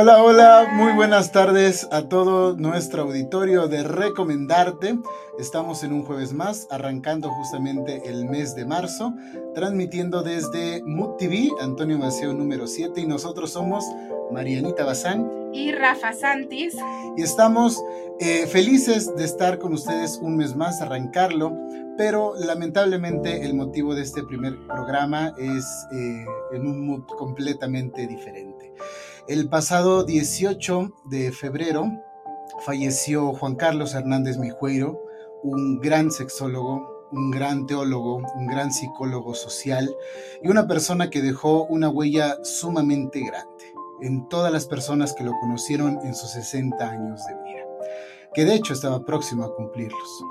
Hola, hola, muy buenas tardes a todo nuestro auditorio de Recomendarte. Estamos en un jueves más, arrancando justamente el mes de marzo, transmitiendo desde Mood TV, Antonio Maceo número 7, y nosotros somos Marianita Bazán y Rafa Santis. Y estamos eh, felices de estar con ustedes un mes más, arrancarlo, pero lamentablemente el motivo de este primer programa es eh, en un mood completamente diferente. El pasado 18 de febrero falleció Juan Carlos Hernández Mijueiro, un gran sexólogo, un gran teólogo, un gran psicólogo social y una persona que dejó una huella sumamente grande en todas las personas que lo conocieron en sus 60 años de vida, que de hecho estaba próximo a cumplirlos.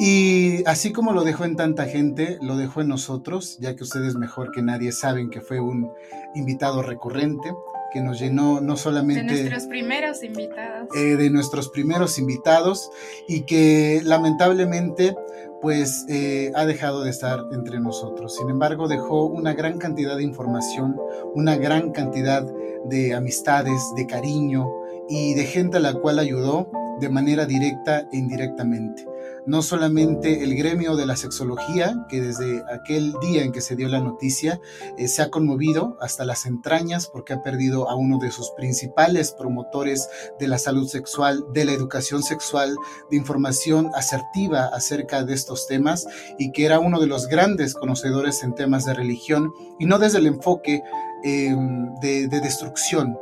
Y así como lo dejó en tanta gente, lo dejó en nosotros, ya que ustedes mejor que nadie saben que fue un invitado recurrente, que nos llenó no solamente... De nuestros primeros invitados. Eh, de nuestros primeros invitados y que lamentablemente pues eh, ha dejado de estar entre nosotros. Sin embargo, dejó una gran cantidad de información, una gran cantidad de amistades, de cariño y de gente a la cual ayudó de manera directa e indirectamente no solamente el gremio de la sexología, que desde aquel día en que se dio la noticia eh, se ha conmovido hasta las entrañas porque ha perdido a uno de sus principales promotores de la salud sexual, de la educación sexual, de información asertiva acerca de estos temas y que era uno de los grandes conocedores en temas de religión y no desde el enfoque em, de destrucción,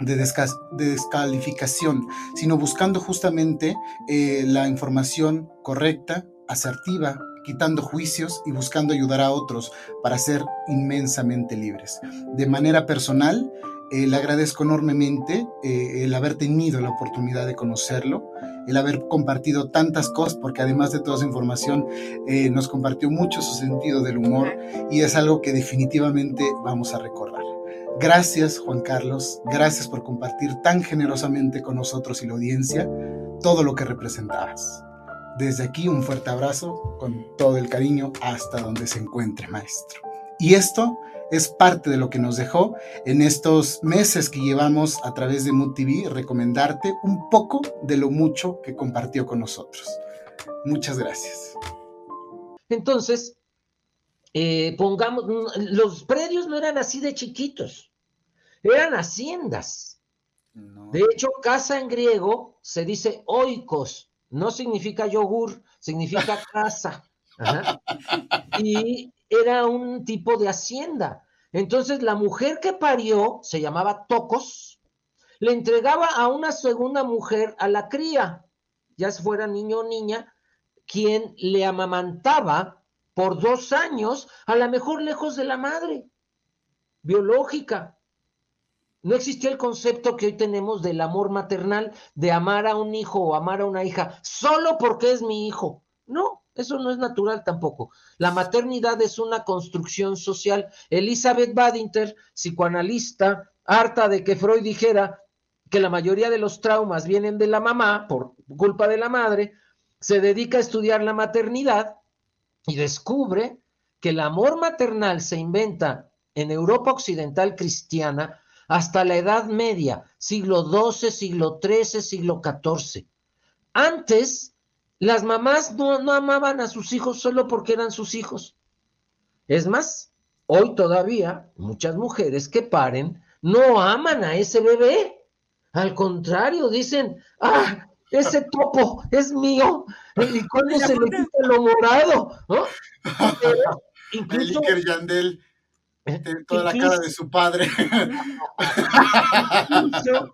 de, descalificación, sino buscando justamente eh, la información correcta, asertiva, quitando juicios y buscando ayudar a otros para ser inmensamente libres. De manera personal, eh, le agradezco enormemente eh, el haber tenido la oportunidad de conocerlo, el haber compartido tantas cosas, porque además de toda esa información nos compartió mucho su sentido del humor y es algo que definitivamente vamos a recordar. Gracias Juan Carlos, gracias por compartir tan generosamente con nosotros y la audiencia todo lo que representabas. Desde aquí un fuerte abrazo con todo el cariño hasta donde se encuentre, maestro. Y esto es parte de lo que nos dejó en estos meses que llevamos a través de Mood TV, recomendarte un poco de lo mucho que compartió con nosotros. Muchas gracias. Entonces, eh, pongamos, los predios no eran así de chiquitos eran haciendas. De hecho, casa en griego se dice oikos, no significa yogur, significa casa. Y era un tipo de hacienda. Entonces, la mujer que parió, se llamaba Tocos, le entregaba a una segunda mujer a la cría, ya fuera niño o niña, quien le amamantaba por dos años, a lo mejor lejos de la madre biológica. No existía el concepto que hoy tenemos del amor maternal, de amar a un hijo o amar a una hija solo porque es mi hijo. No, eso no es natural tampoco. La maternidad es una construcción social. Elizabeth Badinter, psicoanalista, harta de que Freud dijera que la mayoría de los traumas vienen de la mamá por culpa de la madre, se dedica a estudiar la maternidad y descubre que el amor maternal se inventa en Europa occidental cristiana hasta la Edad Media, siglo XII, siglo XIII, siglo XIV. Antes, las mamás no, no amaban a sus hijos solo porque eran sus hijos. Es más, hoy todavía muchas mujeres que paren no aman a ese bebé. Al contrario, dicen, ah, ese topo es mío. ¿Y cuando se le quita lo morado? ¿no? incluso, Yandel toda la cara de su padre.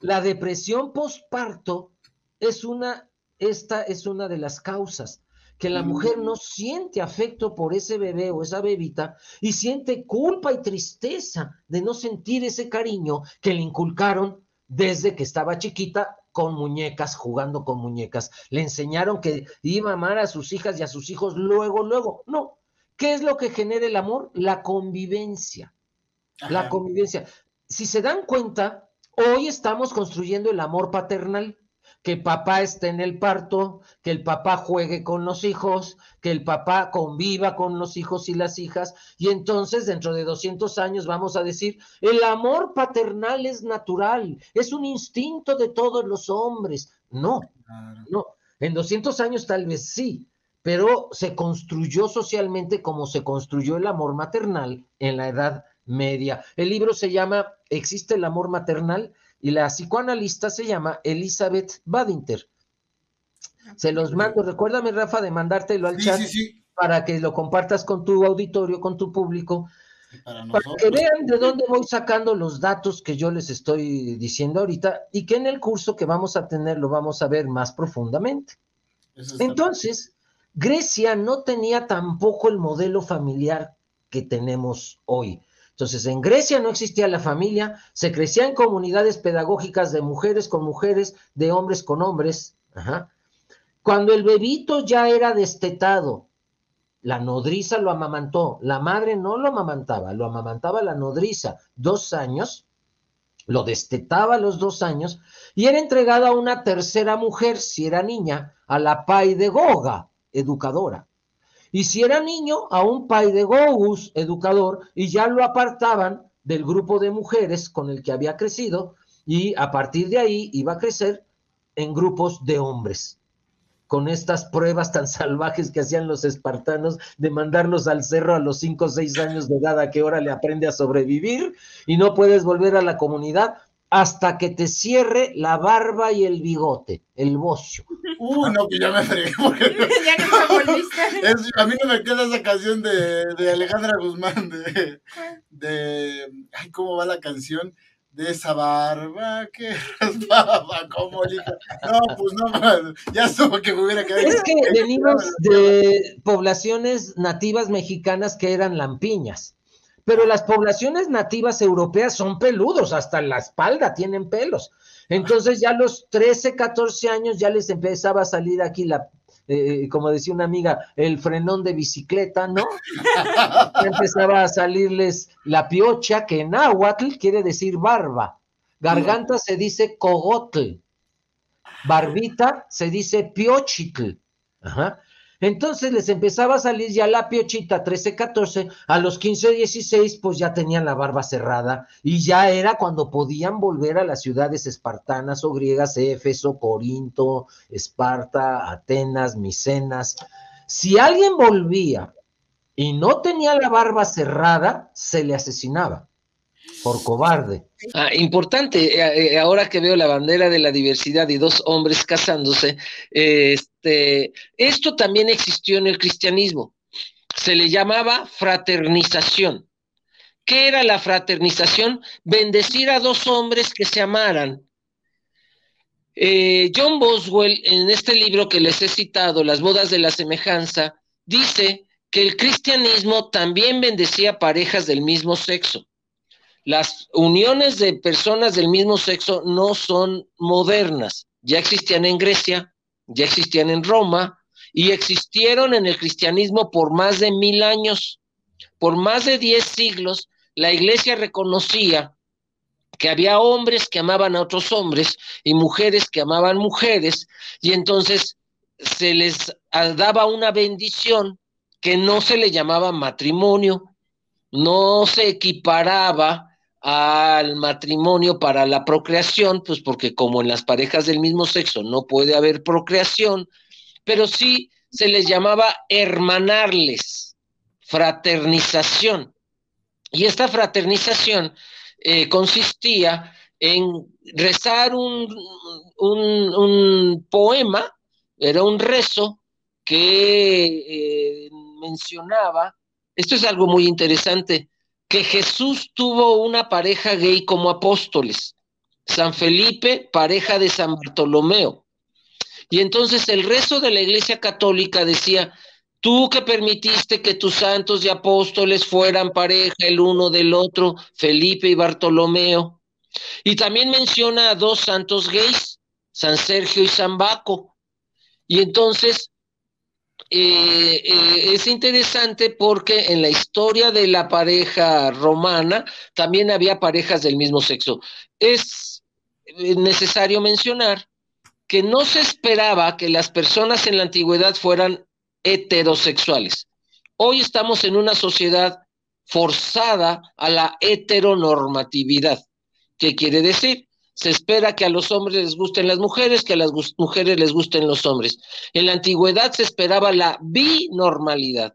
la depresión postparto es una, esta es una de las causas que la mujer no siente afecto por ese bebé o esa bebita y siente culpa y tristeza de no sentir ese cariño que le inculcaron desde que estaba chiquita con muñecas, jugando con muñecas. Le enseñaron que iba a amar a sus hijas y a sus hijos luego, luego. No, ¿Qué es lo que genera el amor? La convivencia. La convivencia. Si se dan cuenta, hoy estamos construyendo el amor paternal. Que papá esté en el parto, que el papá juegue con los hijos, que el papá conviva con los hijos y las hijas, y entonces dentro de 200 años vamos a decir, el amor paternal es natural, es un instinto de todos los hombres. No, no, en 200 años tal vez sí, pero se construyó socialmente como se construyó el amor maternal en la Edad Media. El libro se llama ¿Existe el amor maternal? Y la psicoanalista se llama Elizabeth Badinter. Se los mando, recuérdame Rafa de mandártelo al chat para que lo compartas con tu auditorio, con tu público, para, que vean de dónde voy sacando los datos que yo les estoy diciendo ahorita y que en el curso que vamos a tener lo vamos a ver más profundamente. Entonces, Grecia no tenía tampoco el modelo familiar que tenemos hoy. Entonces, en Grecia no existía la familia, se crecía en comunidades pedagógicas de mujeres con mujeres, de hombres con hombres. Cuando el bebito ya era destetado, la nodriza lo amamantó, la madre no lo amamantaba, lo amamantaba la nodriza, dos años, lo destetaba a los dos años y era entregado a una tercera mujer, si era niña, a la paidegoga, educadora. Y si era niño, a un paidegogus, educador, y ya lo apartaban del grupo de mujeres con el que había crecido, y a partir de ahí iba a crecer en grupos de hombres. Con estas pruebas tan salvajes que hacían los espartanos de mandarlos al cerro a los 5 o 6 años de edad a qué hora le aprende a sobrevivir y no puedes volver a la comunidad hasta que te cierre la barba y el bigote, el bocio. Uy, no, que ya me fregué. ya no me volviste. a mí no me queda esa canción de, de Alejandra Guzmán, de, de, ay, ¿cómo va la canción? De esa barba que raspaba como lija. No, pues no, ya supo que me hubiera quedado. Es que venimos de poblaciones nativas mexicanas que eran lampiñas pero las poblaciones nativas europeas son peludos, hasta la espalda tienen pelos. Entonces ya a los 13, 14 años ya les empezaba a salir aquí la, eh, como decía una amiga, el frenón de bicicleta, ¿no? empezaba a salirles la piocha, que en náhuatl quiere decir barba. Garganta se dice cogotl. Barbita se dice piochitl. Ajá. Entonces les empezaba a salir ya la piochita 13, 14, a los 15, 16, pues ya tenían la barba cerrada y ya era cuando podían volver a las ciudades espartanas o griegas, Éfeso, Corinto, Esparta, Atenas, Micenas. Si alguien volvía y no tenía la barba cerrada, se le asesinaba por cobarde. Ah, importante, eh, eh, ahora que veo la bandera de la diversidad y dos hombres casándose, este, esto también existió en el cristianismo. Se le llamaba fraternización. ¿Qué era la fraternización? Bendecir a dos hombres que se amaran. Eh, John Boswell, en este libro que les he citado, Las bodas de la semejanza, dice que el cristianismo también bendecía parejas del mismo sexo. Las uniones de personas del mismo sexo no son modernas. Ya existían en Grecia, ya existían en Roma y existieron en el cristianismo por más de mil años. Por más de diez siglos, la iglesia reconocía que había hombres que amaban a otros hombres y mujeres que amaban mujeres, y entonces se les daba una bendición que no se le llamaba matrimonio, no se equiparaba al matrimonio para la procreación, pues porque como en las parejas del mismo sexo no puede haber procreación, pero sí se les llamaba hermanarles, fraternización. Y esta fraternización eh, consistía en rezar un, un, poema, era un rezo que eh, mencionaba, esto es algo muy interesante, que Jesús tuvo una pareja gay como apóstoles. San Felipe, pareja de San Bartolomeo. Y entonces el rezo de la Iglesia Católica decía, tú que permitiste que tus santos y apóstoles fueran pareja el uno del otro, Felipe y Bartolomeo. Y también menciona a dos santos gays, San Sergio y San Baco. Y entonces eh, eh, es interesante porque en la historia de la pareja romana también había parejas del mismo sexo. Es necesario mencionar que no se esperaba que las personas en la antigüedad fueran heterosexuales. Hoy estamos en una sociedad forzada a la heteronormatividad. ¿Qué quiere decir? Se espera que a los hombres les gusten las mujeres, que a las mujeres les gusten los hombres. En la antigüedad se esperaba la binormalidad,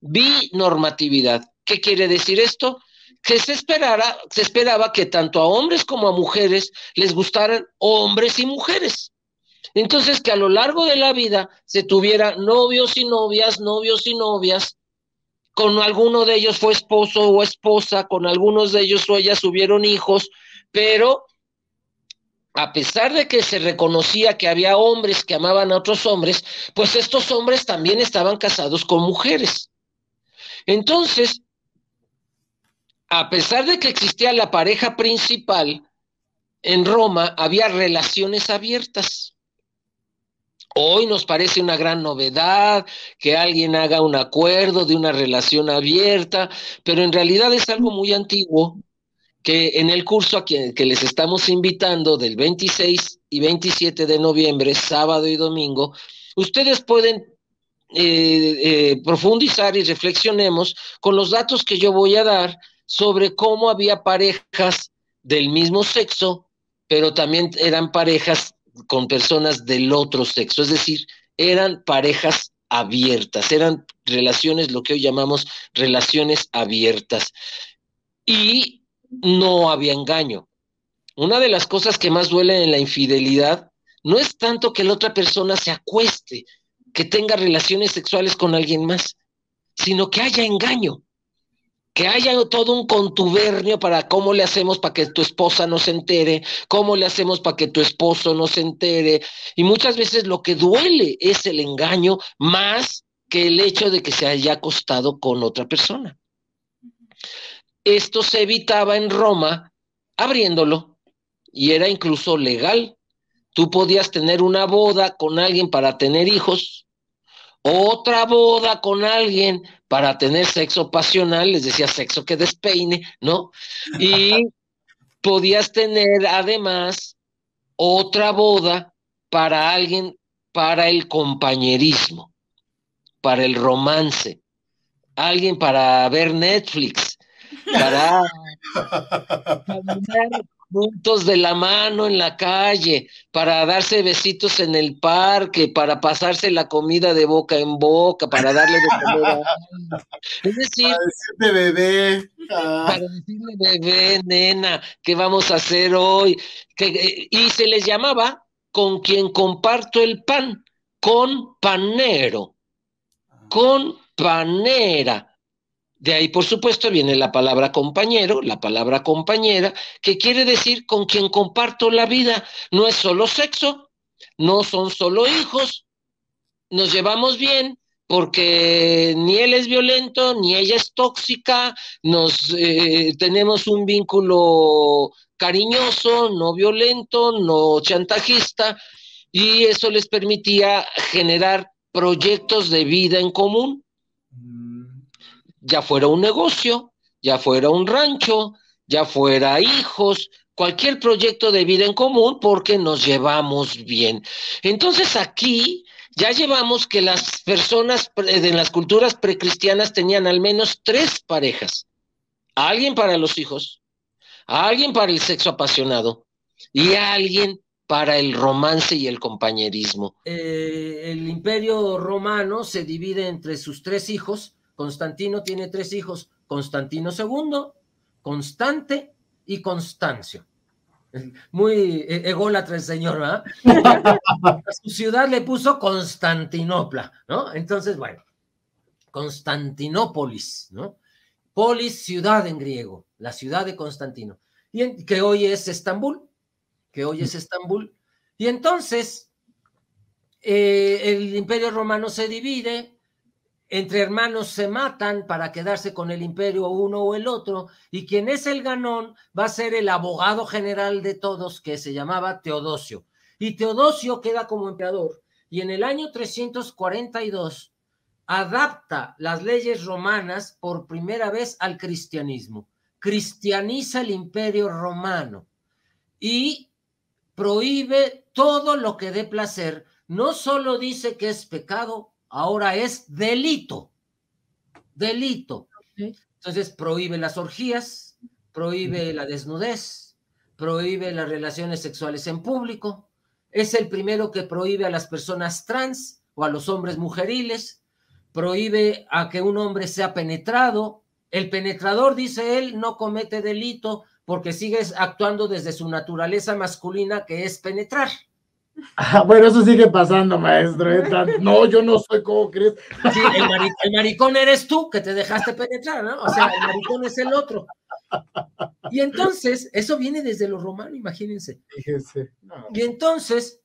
binormatividad. ¿Qué quiere decir esto? Que se, esperara, se esperaba que tanto a hombres como a mujeres les gustaran hombres y mujeres. Entonces, que a lo largo de la vida se tuviera novios y novias, novios y novias, con alguno de ellos fue esposo o esposa, con algunos de ellos o ellas tuvieron hijos, pero a pesar de que se reconocía que había hombres que amaban a otros hombres, pues estos hombres también estaban casados con mujeres. Entonces, a pesar de que existía la pareja principal, en Roma había relaciones abiertas. Hoy nos parece una gran novedad que alguien haga un acuerdo de una relación abierta, pero en realidad es algo muy antiguo que en el curso a que, les estamos invitando del 26 y 27 de noviembre, sábado y domingo, ustedes pueden eh, eh, profundizar y reflexionemos con los datos que yo voy a dar sobre cómo había parejas del mismo sexo, pero también eran parejas con personas del otro sexo, es decir, eran parejas abiertas, eran relaciones, lo que hoy llamamos relaciones abiertas. Y no había engaño. Una de las cosas que más duele en la infidelidad no es tanto que la otra persona se acueste, que tenga relaciones sexuales con alguien más, sino que haya engaño, que haya todo un contubernio para cómo le hacemos para que tu esposa no se entere, cómo le hacemos para que tu esposo no se entere. Y muchas veces lo que duele es el engaño más que el hecho de que se haya acostado con otra persona. Esto se evitaba en Roma abriéndolo y era incluso legal. Tú podías tener una boda con alguien para tener hijos, otra boda con alguien para tener sexo pasional, les decía sexo que despeine, ¿no? Y podías tener además otra boda para alguien, para el compañerismo, para el romance, alguien para ver Netflix, para caminar juntos de la mano en la calle, para darse besitos en el parque, para pasarse la comida de boca en boca, para darle de comer a Es decir, para decirle bebé. Para decirle bebé, nena, ¿qué vamos a hacer hoy? Que, y se les llamaba con quien comparto el pan, con panero, con panera. De ahí, por supuesto, viene la palabra compañero, la palabra compañera, que quiere decir con quien comparto la vida. No es solo sexo, no son solo hijos, nos llevamos bien porque ni él es violento, ni ella es tóxica, nos eh, tenemos un vínculo cariñoso, no violento, no chantajista, y eso les permitía generar proyectos de vida en común ya fuera un negocio, ya fuera un rancho, ya fuera hijos, cualquier proyecto de vida en común porque nos llevamos bien. Entonces aquí ya llevamos que las personas de las culturas precristianas tenían al menos tres parejas. alguien para los hijos, alguien para el sexo apasionado y alguien para el romance y el compañerismo. Eh, el imperio romano se divide entre sus tres hijos, Constantino tiene tres hijos, Constantino II, Constante y Constancio. Muy e-, ególatra el señor, ¿verdad? su ciudad le puso Constantinopla, ¿no? Entonces, bueno, Constantinópolis, ¿no? Polis, ciudad en griego, la ciudad de Constantino, y que hoy es Estambul, que hoy es Estambul. Y entonces, eh, el imperio romano se divide, entre hermanos se matan para quedarse con el imperio uno o el otro, y quien es el ganón va a ser el abogado general de todos, que se llamaba Teodosio. Y Teodosio queda como emperador, y en el año 342 adapta las leyes romanas por primera vez al cristianismo, cristianiza el imperio romano y prohíbe todo lo que dé placer, no solo dice que es pecado, ahora es delito. Delito. Entonces prohíbe las orgías, prohíbe la desnudez, prohíbe las relaciones sexuales en público. Es el primero que prohíbe a las personas trans o a los hombres mujeriles, prohíbe a que un hombre sea penetrado. El penetrador, dice él, no comete delito porque sigue actuando desde su naturaleza masculina, que es penetrar. Ah, bueno, eso sigue pasando, maestro. ¿eh? No, yo no soy como crees. Sí, el, maricón eres tú que te dejaste penetrar, ¿no? O sea, el maricón es el otro. Y entonces, eso viene desde lo romano, imagínense. Fíjense. Y entonces,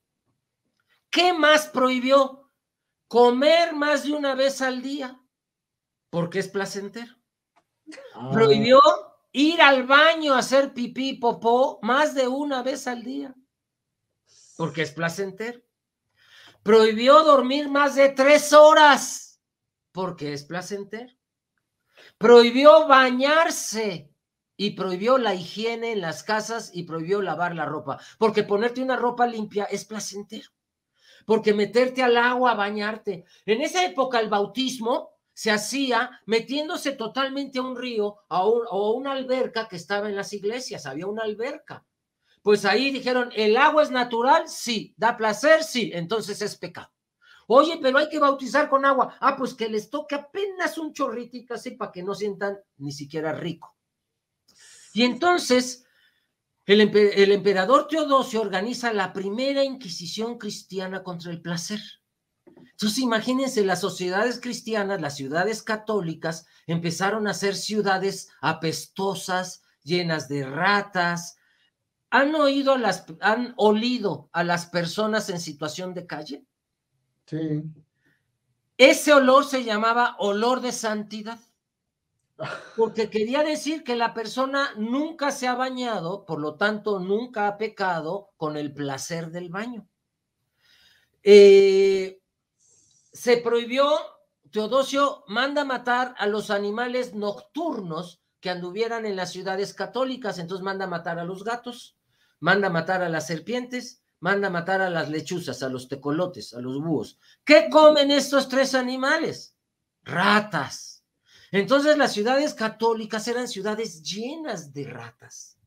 ¿qué más prohibió? Comer más de una vez al día, porque es placentero. Ah. Prohibió ir al baño a hacer pipí, popó, más de una vez al día, porque es placentero. Prohibió dormir más de tres horas, porque es placentero. Prohibió bañarse y prohibió la higiene en las casas y prohibió lavar la ropa, porque ponerte una ropa limpia es placentero porque meterte al agua a bañarte. En esa época el bautismo se hacía metiéndose totalmente a un río o a una alberca que estaba en las iglesias, había una alberca. Pues ahí dijeron, ¿el agua es natural? Sí. ¿Da placer? Sí. Entonces es pecado. Oye, pero hay que bautizar con agua. Ah, pues que les toque apenas un chorritito así para que no sientan ni siquiera rico. Y entonces el, emperador Teodosio organiza la primera Inquisición cristiana contra el placer. Entonces, imagínense, las sociedades cristianas, las ciudades católicas, empezaron a ser ciudades apestosas, llenas de ratas. ¿Han oído a las, han olido a las personas en situación de calle? Sí. Ese olor se llamaba olor de santidad porque quería decir que la persona nunca se ha bañado, por lo tanto nunca ha pecado con el placer del baño. Eh, se prohibió, Teodosio manda matar a los animales nocturnos que anduvieran en las ciudades católicas, entonces manda matar a los gatos, manda matar a las serpientes, manda matar a las lechuzas, a los tecolotes, a los búhos. ¿Qué comen estos tres animales? Ratas entonces las ciudades católicas eran ciudades llenas de ratas.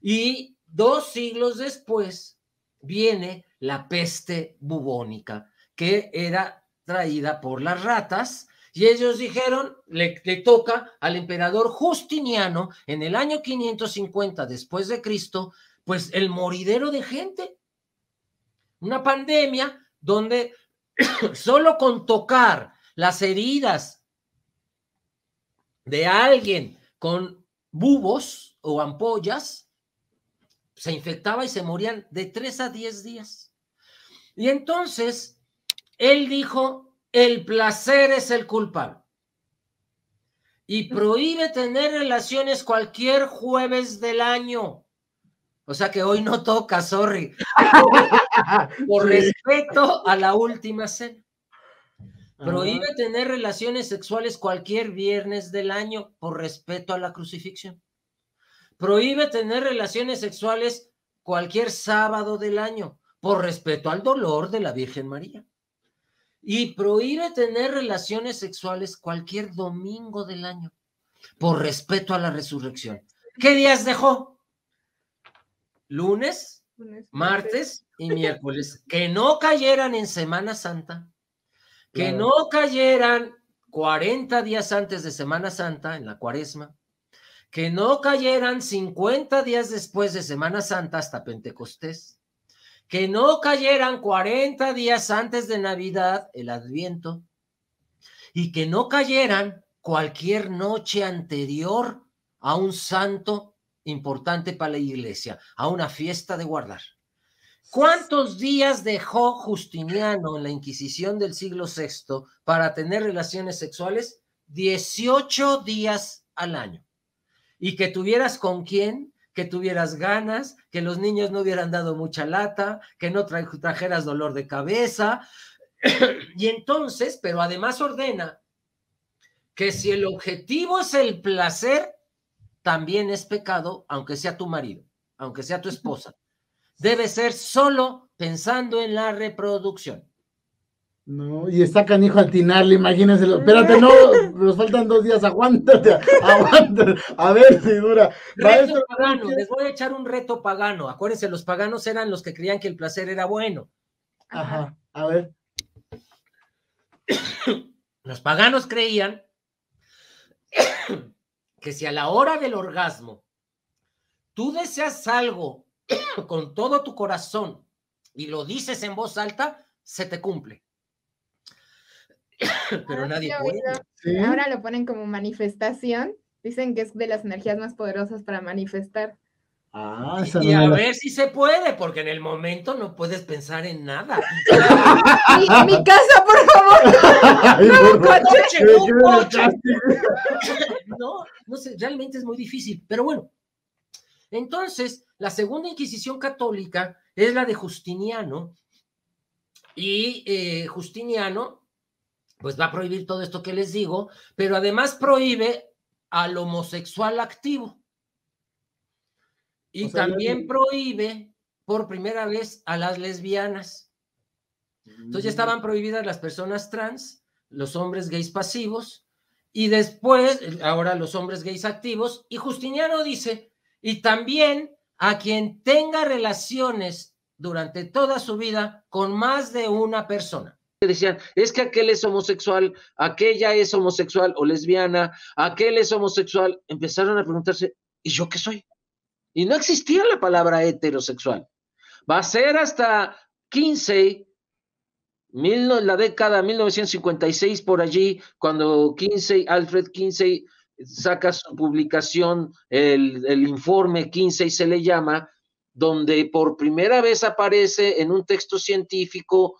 Y dos siglos después viene la peste bubónica, que era traída por las ratas. Y ellos dijeron, le, toca al emperador Justiniano en el año 550 después de Cristo, pues el moridero de gente. Una pandemia donde solo con tocar las heridas de alguien con bubos o ampollas, se infectaba y se morían de tres a diez días. Y entonces él dijo, el placer es el culpable. Y prohíbe tener relaciones cualquier jueves del año. O sea que hoy no toca, sorry. Por respeto a la última cena. Prohíbe tener relaciones sexuales cualquier viernes del año por respeto a la crucifixión. Prohíbe tener relaciones sexuales cualquier sábado del año por respeto al dolor de la Virgen María. Y prohíbe tener relaciones sexuales cualquier domingo del año por respeto a la resurrección. ¿Qué días dejó? Lunes, martes y miércoles. Que no cayeran en Semana Santa que no cayeran 40 días antes de Semana Santa, en la cuaresma, que no cayeran 50 días después de Semana Santa hasta Pentecostés, que no cayeran 40 días antes de Navidad, el Adviento, y que no cayeran cualquier noche anterior a un santo importante para la iglesia, a una fiesta de guardar. ¿Cuántos días dejó Justiniano en la Inquisición del siglo VI para tener relaciones sexuales? 18 días al año. Y que tuvieras con quién, que tuvieras ganas, que los niños no hubieran dado mucha lata, que no trajeras dolor de cabeza. y entonces, pero además ordena que si el objetivo es el placer, también es pecado, aunque sea tu marido, aunque sea tu esposa debe ser solo pensando en la reproducción. No, y está canijo atinarle, imagínense. Espérate, no, nos faltan dos días, aguántate, aguántate, a ver si dura. Reto les voy a echar un reto pagano. Acuérdense, los paganos eran los que creían que el placer era bueno. Ajá, a ver. Los paganos creían que si a la hora del orgasmo tú deseas algo con todo tu corazón y lo dices en voz alta, se te cumple. Pero Ah, nadie puede. Sí. Ahora lo ponen como manifestación. Dicen que es de las energías más poderosas para manifestar. Ah, esa Y no a la- ver si se puede, porque en el momento no puedes pensar en nada. Mi, mi casa, por favor. Coche, un coche. No, no sé, realmente es muy difícil, pero bueno. Entonces, la segunda Inquisición católica es la de Justiniano, y eh, Justiniano, pues va a prohibir todo esto que les digo, pero además prohíbe al homosexual activo. Y O sea, también prohíbe por primera vez a las lesbianas. Entonces ya estaban prohibidas las personas trans, los hombres gays pasivos, y después, eh, ahora los hombres gays activos, y Justiniano dice, y también a quien tenga relaciones durante toda su vida con más de una persona. decían, es que aquel es homosexual, aquella es homosexual o lesbiana, aquel es homosexual, empezaron a preguntarse, ¿y yo qué soy? Y no existía la palabra heterosexual. Va a ser hasta 15, mil la década 1956 por allí, cuando Alfred Kinsey saca su publicación, el, el informe Kinsey se le llama, donde por primera vez aparece en un texto científico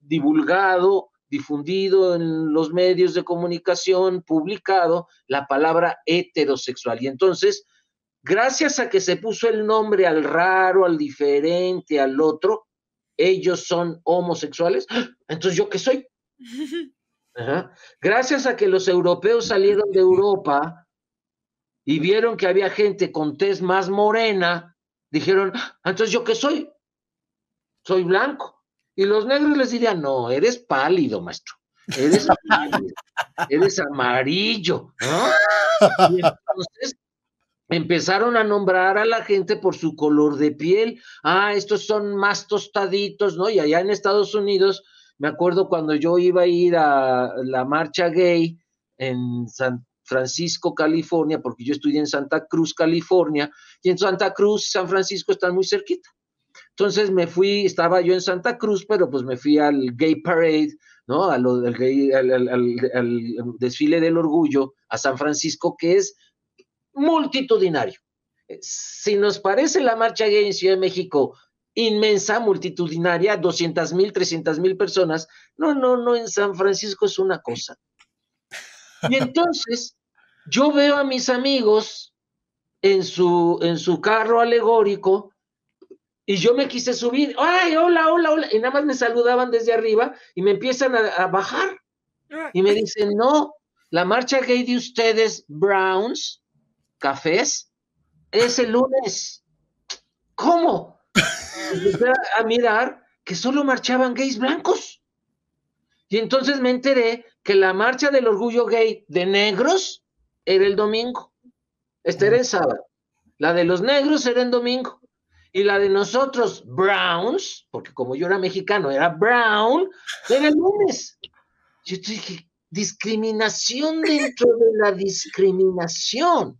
divulgado, difundido en los medios de comunicación, publicado, la palabra heterosexual. Y entonces, gracias a que se puso el nombre al raro, al diferente, al otro, ellos son homosexuales. ¡Ah! Entonces, ¿yo qué soy? Ajá. Gracias a que los europeos salieron de Europa y vieron que había gente con tez más morena, dijeron, "Ah, entonces yo qué soy? Soy blanco. Y los negros les dirían, no, eres pálido, maestro. Eres pálido, eres amarillo. ¿no? Y entonces empezaron a nombrar a la gente por su color de piel. Ah, estos son más tostaditos, ¿no? Y allá en Estados Unidos, me acuerdo cuando yo iba a ir a la marcha gay en San Francisco, California, porque yo estudié en Santa Cruz, California, y en Santa Cruz, San Francisco están muy cerquita. Entonces me fui, estaba yo en Santa Cruz, pero pues me fui al Gay Parade, ¿no? Al desfile del orgullo a San Francisco, que es multitudinario. Eh, Si nos parece la marcha gay en Ciudad de México inmensa, multitudinaria, 200 mil, 300 mil personas, no, no, no, en San Francisco es una cosa. Y entonces yo veo a mis amigos en su, en su carro alegórico y yo me quise subir, ay, hola, hola, hola, y nada más me saludaban desde arriba y me empiezan a, a bajar y me dicen, no, la marcha gay de ustedes, Browns, cafés, es el lunes. ¿Cómo? Empecé a, a mirar que solo marchaban gays blancos. Y entonces me enteré que la marcha del orgullo gay de negros era el domingo. Este era el sábado. La de los negros era el domingo. Y la de nosotros, Browns, porque como yo era mexicano, era Brown, era el lunes. Yo dije, discriminación dentro de la discriminación.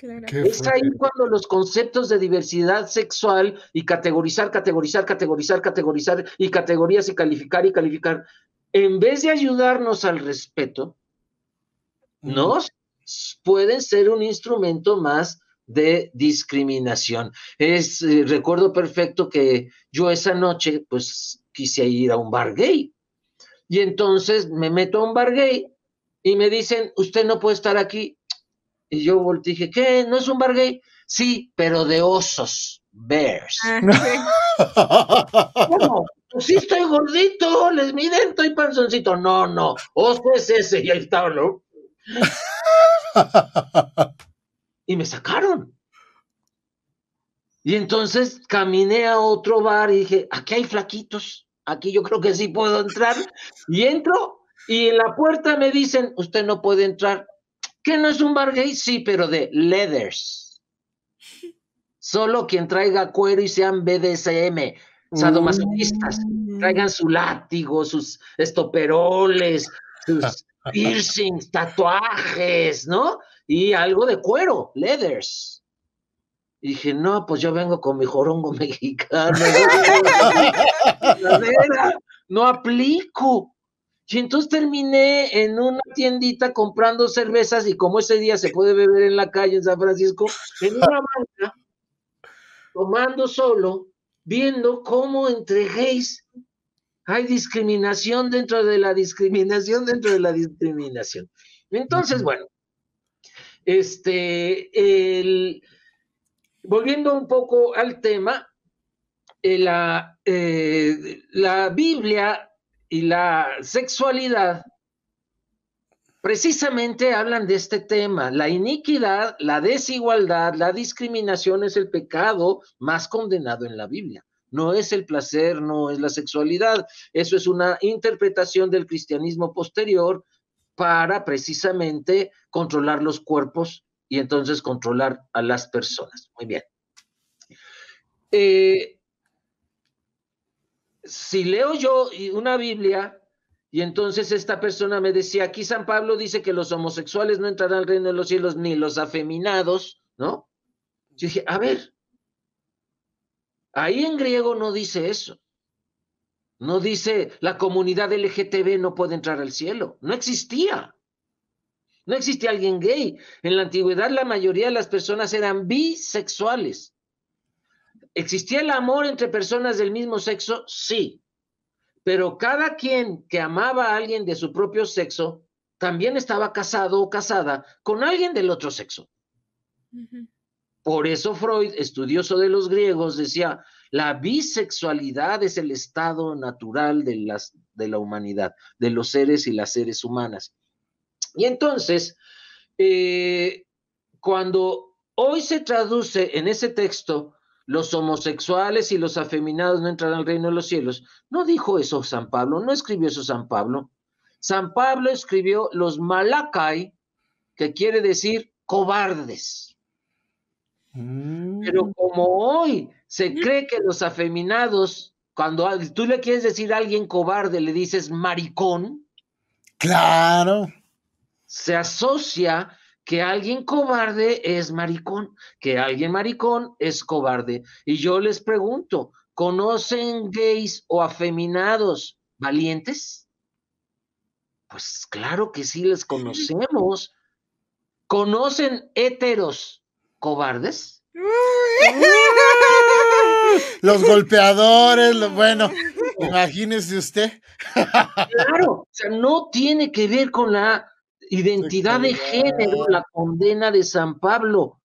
Claro. Es ahí cuando los conceptos de diversidad sexual y categorizar, categorizar, categorizar, categorizar y categorías y calificar y calificar, en vez de ayudarnos al respeto, nos pueden ser un instrumento más de discriminación. Es, eh, recuerdo perfecto que yo esa noche, pues, quise ir a un bar gay. Y entonces me meto a un bar gay y me dicen, usted no puede estar aquí. Y yo volteé y dije, ¿qué? ¿No es un bar gay? Sí, pero de osos, bears. Ah, sí. ¿Cómo? Pues sí estoy gordito, les miden, estoy panzoncito. No, no, oso es ese, y ahí estaba, ¿no? Y me sacaron. Y entonces caminé a otro bar y dije, aquí hay flaquitos, aquí yo creo que sí puedo entrar. Y entro y en la puerta me dicen, usted no puede entrar. ¿Qué no es un bar gay? Sí, pero de leathers. Solo quien traiga cuero y sean BDSM, sadomasoquistas, traigan su látigo, sus estoperoles, sus piercings, tatuajes, ¿no? Y algo de cuero, leathers. Y dije, no, pues yo vengo con mi jorongo mexicano. no aplico. Y entonces terminé en una tiendita comprando cervezas y como ese día se puede beber en la calle en San Francisco, en una banca, tomando solo, viendo cómo entre gays hay discriminación dentro de la discriminación dentro de la discriminación. Entonces, bueno, este, el, volviendo un poco al tema, eh, la, eh, la Biblia y la sexualidad precisamente hablan de este tema. La iniquidad, la desigualdad, la discriminación es el pecado más condenado en la Biblia. No es el placer, no es la sexualidad. Eso es una interpretación del cristianismo posterior para precisamente controlar los cuerpos y entonces controlar a las personas. Muy bien. Eh, si leo yo una Biblia y entonces esta persona me decía, aquí San Pablo dice que los homosexuales no entrarán al reino de los cielos ni los afeminados, ¿no? Yo dije, a ver, ahí en griego no dice eso. No dice la comunidad LGTB no puede entrar al cielo. No existía. No existía alguien gay. En la antigüedad la mayoría de las personas eran bisexuales. ¿Existía el amor entre personas del mismo sexo? Sí. Pero cada quien que amaba a alguien de su propio sexo también estaba casado o casada con alguien del otro sexo. Por eso Freud, estudioso de los griegos, decía, la bisexualidad es el estado natural de, las, de la humanidad, de los seres y las seres humanas. Y entonces, eh, cuando hoy se traduce en ese texto los homosexuales y los afeminados no entrarán al reino de los cielos. No dijo eso San Pablo, no escribió eso San Pablo. San Pablo escribió los malakai, que quiere decir cobardes. Pero mm. como hoy se cree que los afeminados, cuando tú le quieres decir a alguien cobarde, le dices maricón. Claro. Se asocia que alguien cobarde es maricón, que alguien maricón es cobarde. Y yo les pregunto, ¿conocen gays o afeminados valientes? Pues claro que sí les conocemos. ¿Conocen héteros cobardes? Los golpeadores, bueno, imagínese usted. Claro, o sea, no tiene que ver con la identidad de género, la condena de San Pablo,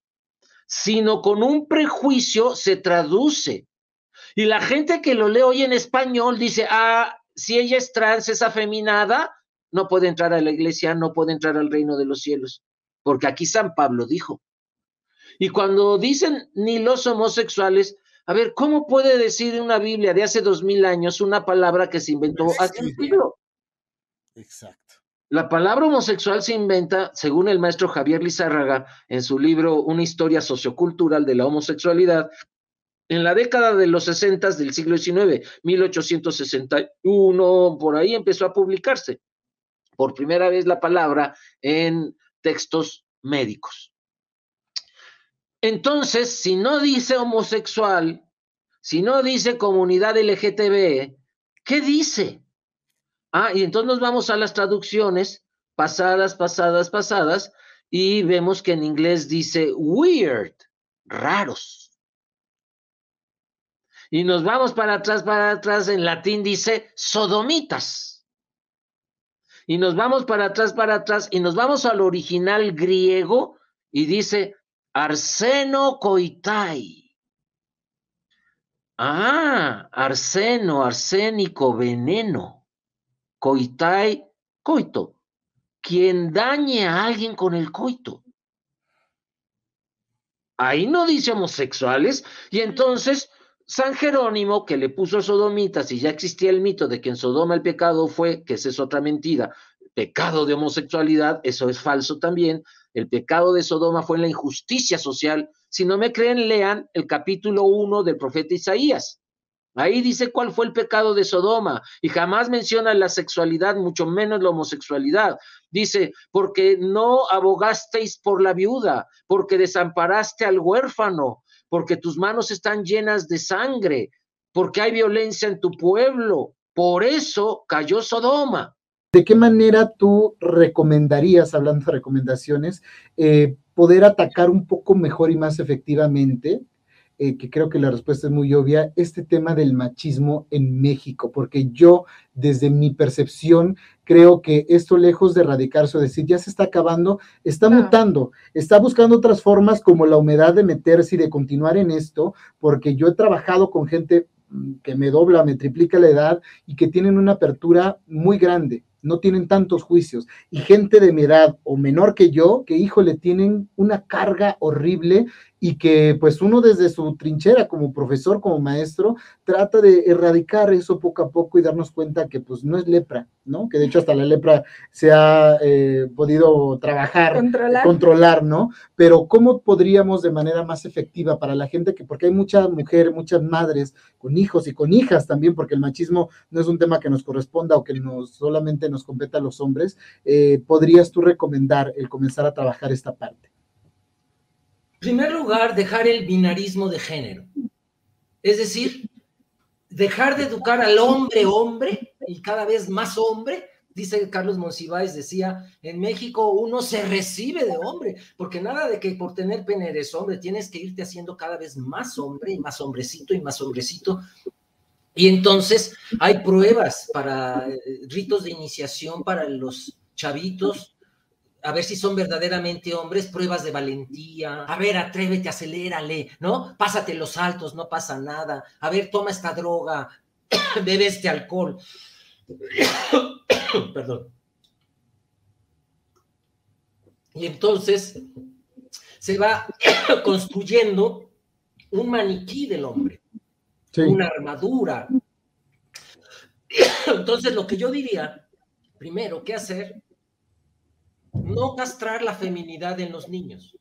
sino con un prejuicio se traduce. Y la gente que lo lee hoy en español dice, ah, si ella es trans, es afeminada, no puede entrar a la iglesia, no puede entrar al reino de los cielos, porque aquí San Pablo dijo. Y cuando dicen ni los homosexuales, a ver, ¿cómo puede decir una Biblia de hace dos mil años una palabra que se inventó hace un siglo? Exacto. La palabra homosexual se inventa, según el maestro Javier Lizárraga, en su libro Una historia sociocultural de la homosexualidad, en la década de los 60 del siglo XIX, 1861, por ahí empezó a publicarse por primera vez la palabra en textos médicos. Entonces, si no dice homosexual, si no dice comunidad LGTB, ¿qué dice? Ah, y entonces nos vamos a las traducciones pasadas, pasadas, pasadas, y vemos que en inglés dice weird, raros. Y nos vamos para atrás, para atrás, en latín dice sodomitas. Y nos vamos para atrás, para atrás, y nos vamos al original griego y dice arseno coitai. Ah, arseno, arsénico, veneno coitai, coito, quien dañe a alguien con el coito. Ahí no dice homosexuales. Y entonces San Jerónimo, que le puso sodomitas y ya existía el mito de que en Sodoma el pecado fue, que esa es otra mentira, pecado de homosexualidad, eso es falso también. El pecado de Sodoma fue la injusticia social. Si no me creen, lean el capítulo 1 del profeta Isaías. Ahí dice cuál fue el pecado de Sodoma y jamás menciona la sexualidad, mucho menos la homosexualidad. Dice, porque no abogasteis por la viuda, porque desamparaste al huérfano, porque tus manos están llenas de sangre, porque hay violencia en tu pueblo. Por eso cayó Sodoma. ¿De qué manera tú recomendarías, hablando de recomendaciones, eh, poder atacar un poco mejor y más efectivamente eh, que creo que la respuesta es muy obvia, este tema del machismo en México, porque yo, desde mi percepción, creo que esto lejos de erradicarse o decir ya se está acabando, está mutando, está buscando otras formas como la humedad de meterse y de continuar en esto, porque yo he trabajado con gente mm, que me dobla, me triplica la edad y que tienen una apertura muy grande no tienen tantos juicios. Y gente de mi edad o menor que yo, que híjole, tienen una carga horrible y que pues uno desde su trinchera como profesor, como maestro, trata de erradicar eso poco a poco y darnos cuenta que pues no es lepra, ¿no? Que de hecho hasta la lepra se ha eh, podido trabajar, Controlar. controlar, ¿no? Pero ¿cómo podríamos de manera más efectiva para la gente que, porque hay muchas mujeres, muchas madres con hijos y con hijas también, porque el machismo no es un tema que nos corresponda o que nos solamente nos compete a los hombres, eh, ¿podrías tú recomendar el comenzar a trabajar esta parte? Primer lugar, dejar el binarismo de género. Es decir, dejar de educar al hombre hombre y cada vez más hombre. Dice Carlos Monsiváis, decía, en México uno se recibe de hombre, porque nada de que por tener pene eres hombre, tienes que irte haciendo cada vez más hombre y más hombrecito y más hombrecito. Y entonces hay pruebas para eh, ritos de iniciación para los chavitos, a ver si son verdaderamente hombres, pruebas de valentía, a ver, atrévete, acelérale, ¿no? Pásate los saltos, no pasa nada, a ver, toma esta droga, bebe este alcohol. Perdón. Y entonces se va construyendo un maniquí del hombre, Sí. una armadura. Entonces, lo que yo diría, primero, ¿qué hacer? No castrar la feminidad en los niños.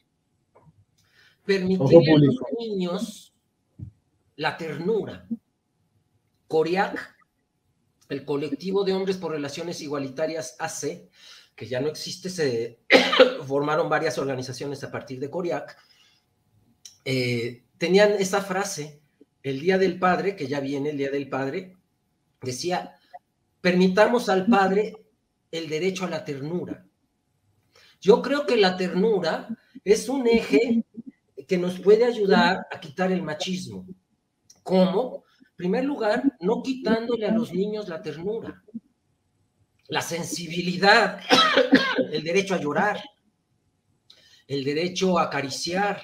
Permitirle a los niños la ternura. Coriac, el colectivo de hombres por relaciones igualitarias AC, que ya no existe, se formaron varias organizaciones a partir de Coriac, eh, tenían esa frase, el Día del Padre, que ya viene el Día del Padre, decía, permitamos al Padre el derecho a la ternura. Yo creo que la ternura es un eje que nos puede ayudar a quitar el machismo. ¿Cómo? En primer lugar, no quitándole a los niños la ternura, la sensibilidad, el derecho a llorar, el derecho a acariciar,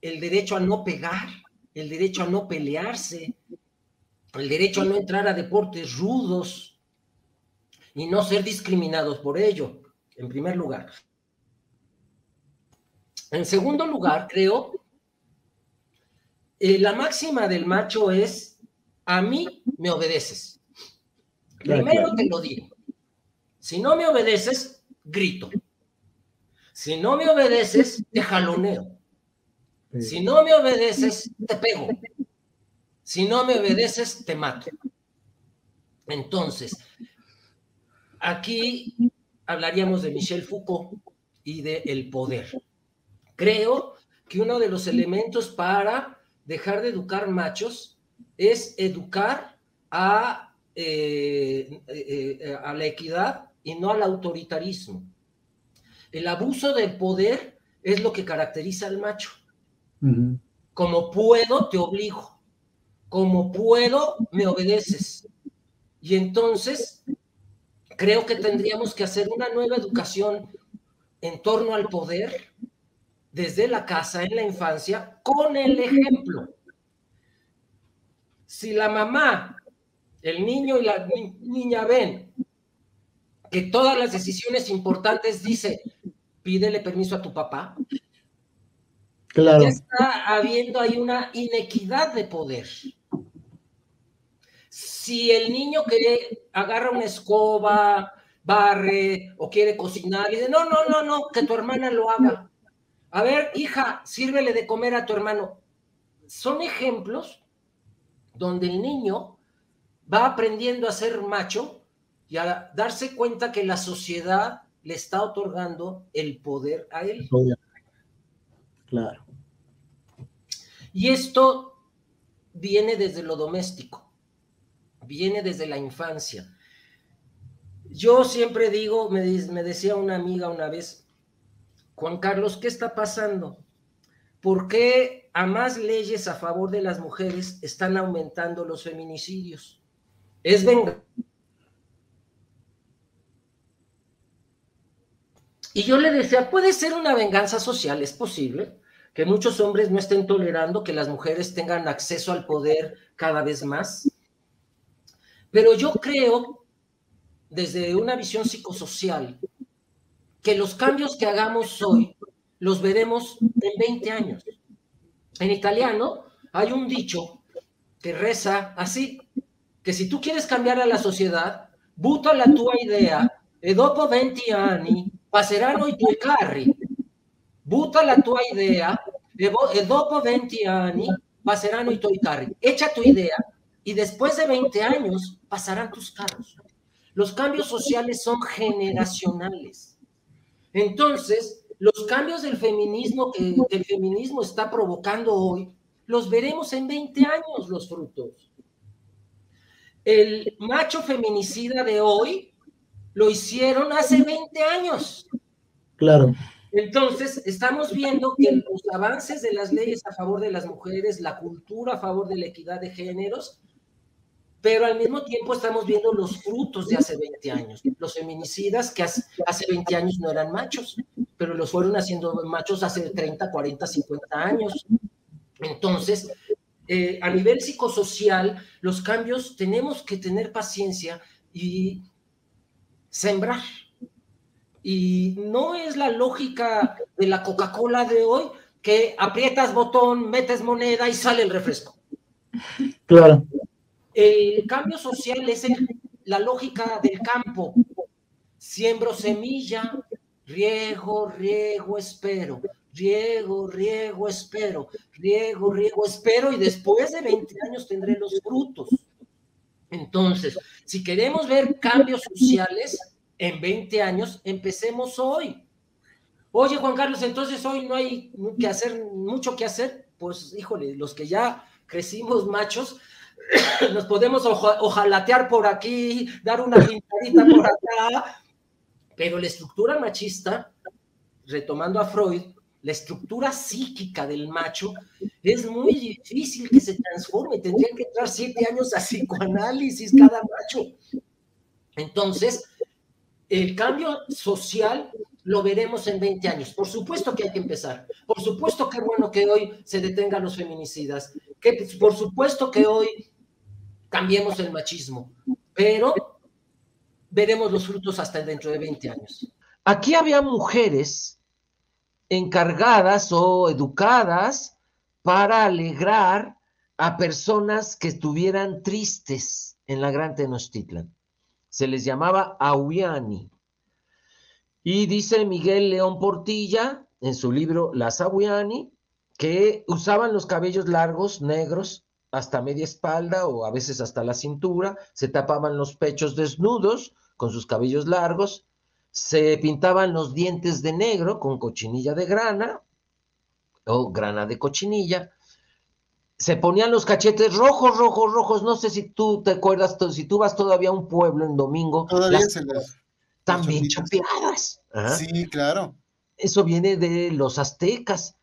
el derecho a no pegar, el derecho a no pelearse, el derecho a no entrar a deportes rudos y no ser discriminados por ello en primer lugar. En segundo lugar, creo, eh, la máxima del macho es, a mí me obedeces. Primero te lo digo. Si no me obedeces, grito. Si no me obedeces, te jaloneo. Si no me obedeces, te pego. Si no me obedeces, te mato. Entonces, aquí hablaríamos de Michel Foucault y de el poder. Creo que uno de los elementos para dejar de educar machos es educar a, eh, eh, a la equidad y no al autoritarismo. El abuso del poder es lo que caracteriza al macho. Uh -huh. Como puedo, te obligo. Como puedo, me obedeces. Y entonces creo que tendríamos que hacer una nueva educación en torno al poder desde la casa, en la infancia, con el ejemplo. Si la mamá, el niño y la ni niña ven que todas las decisiones importantes dice, pídele permiso a tu papá. Claro. Ya está habiendo ahí una inequidad de poder. Si el niño que agarra una escoba, barre o quiere cocinar y dice, no, no, no, no, que tu hermana lo haga. A ver, hija, sírvele de comer a tu hermano. Son ejemplos donde el niño va aprendiendo a ser macho y a darse cuenta que la sociedad le está otorgando el poder a él. Claro. Y esto viene desde lo doméstico, viene desde la infancia. Yo siempre digo, me, decía una amiga una vez, Juan Carlos, ¿qué está pasando? ¿Por qué a más leyes a favor de las mujeres están aumentando los feminicidios? Es venga. Y yo le decía, puede ser una venganza social, es posible que muchos hombres no estén tolerando que las mujeres tengan acceso al poder cada vez más. Pero yo creo, desde una visión psicosocial, que los cambios que hagamos hoy los veremos en 20 años. En italiano hay un dicho que reza así, que si tú quieres cambiar a la sociedad, butta la tua idea e dopo 20 anni passeranno i tuoi carri. Butta la tua idea e, e dopo 20 anni passeranno i tuoi carri. Echa tu idea y después de 20 años pasarán tus carros. Los cambios sociales son generacionales. Entonces, los cambios del feminismo que el feminismo está provocando hoy, los veremos en 20 años los frutos. El macho feminicida de hoy lo hicieron hace 20 años. Claro. Entonces, estamos viendo que los avances de las leyes a favor de las mujeres, la cultura a favor de la equidad de géneros, pero al mismo tiempo estamos viendo los frutos de hace 20 años. Los feminicidas que hace, 20 años no eran machos, pero los fueron haciendo machos hace 30, 40, 50 años. Entonces, eh, a nivel psicosocial, los cambios tenemos que tener paciencia y sembrar. Y no es la lógica de la Coca-Cola de hoy que aprietas botón, metes moneda y sale el refresco. Claro. El cambio social es la lógica del campo. Siembro semilla, riego, riego, espero. Riego, riego, espero. Riego, riego, espero. Y después de 20 años tendré los frutos. Entonces, si queremos ver cambios sociales en 20 años, empecemos hoy. Oye, Juan Carlos, entonces hoy no hay que hacer, mucho que hacer. Pues, híjole, los que ya crecimos machos, nos podemos ojalatear por aquí, dar una pintadita por acá, pero la estructura machista, retomando a Freud, la estructura psíquica del macho es muy difícil que se transforme. Tendrían que entrar siete años a psicoanálisis cada macho. Entonces, el cambio social lo veremos en 20 años. Por supuesto que hay que empezar. Por supuesto que bueno que hoy se detengan los feminicidas. Que, por supuesto que hoy cambiemos el machismo, pero veremos los frutos hasta dentro de 20 años. Aquí había mujeres encargadas o educadas para alegrar a personas que estuvieran tristes en la Gran Tenochtitlan. Se les llamaba Auyani. Y dice Miguel León Portilla en su libro Las Auyani que usaban los cabellos largos, negros, hasta media espalda o a veces hasta la cintura, se tapaban los pechos desnudos con sus cabellos largos, se pintaban los dientes de negro con cochinilla de grana o grana de cochinilla, se ponían los cachetes rojos, rojos, rojos, no sé si tú te acuerdas, si tú vas todavía a un pueblo en domingo, todavía se las, también chapeadas. Sí, claro. Eso viene de los aztecas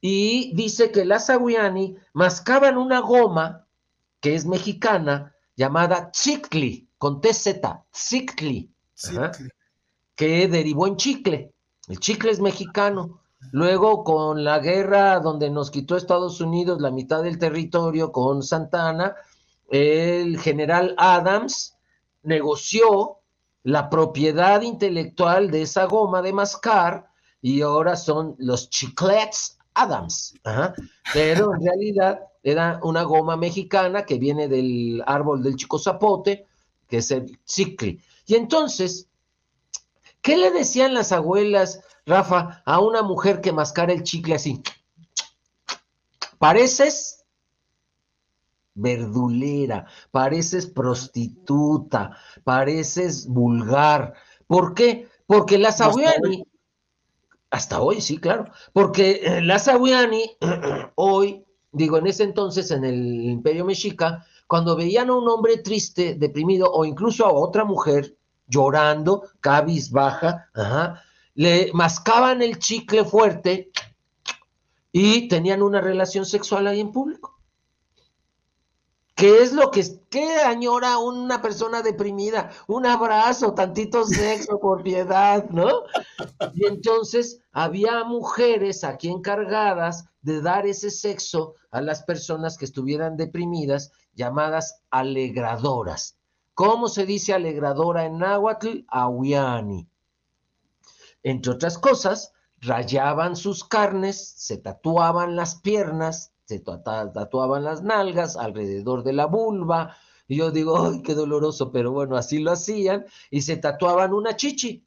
y dice que las aguiani mascaban una goma que es mexicana llamada chicli, con TZ, chicli, que derivó en chicle. El chicle es mexicano. Luego, con la guerra donde nos quitó Estados Unidos la mitad del territorio con Santana, el general Adams negoció la propiedad intelectual de esa goma de mascar y ahora son los chiclets Adams, pero en realidad era una goma mexicana que viene del árbol del chico zapote, que es el chicle. Y entonces, ¿qué le decían las abuelas, Rafa, a una mujer que mascara el chicle así? Pareces verdulera, pareces prostituta, pareces vulgar. ¿Por qué? Porque la Sawiani, hasta hoy, sí, claro, porque eh, la Sawiani, hoy, digo, en ese entonces, en el Imperio Mexica, cuando veían a un hombre triste, deprimido, o incluso a otra mujer llorando, cabizbaja, ajá, le mascaban el chicle fuerte y tenían una relación sexual ahí en público. ¿Qué es lo que qué añora una persona deprimida? Un abrazo, tantito sexo por piedad, ¿no? Y entonces había mujeres aquí encargadas de dar ese sexo a las personas que estuvieran deprimidas, llamadas alegradoras. ¿Cómo se dice alegradora en náhuatl? Awiani. Entre otras cosas, rayaban sus carnes, se tatuaban las piernas, se tatuaban las nalgas alrededor de la vulva. Y yo digo, ¡ay, qué doloroso! Pero bueno, así lo hacían. Y se tatuaban una chichi.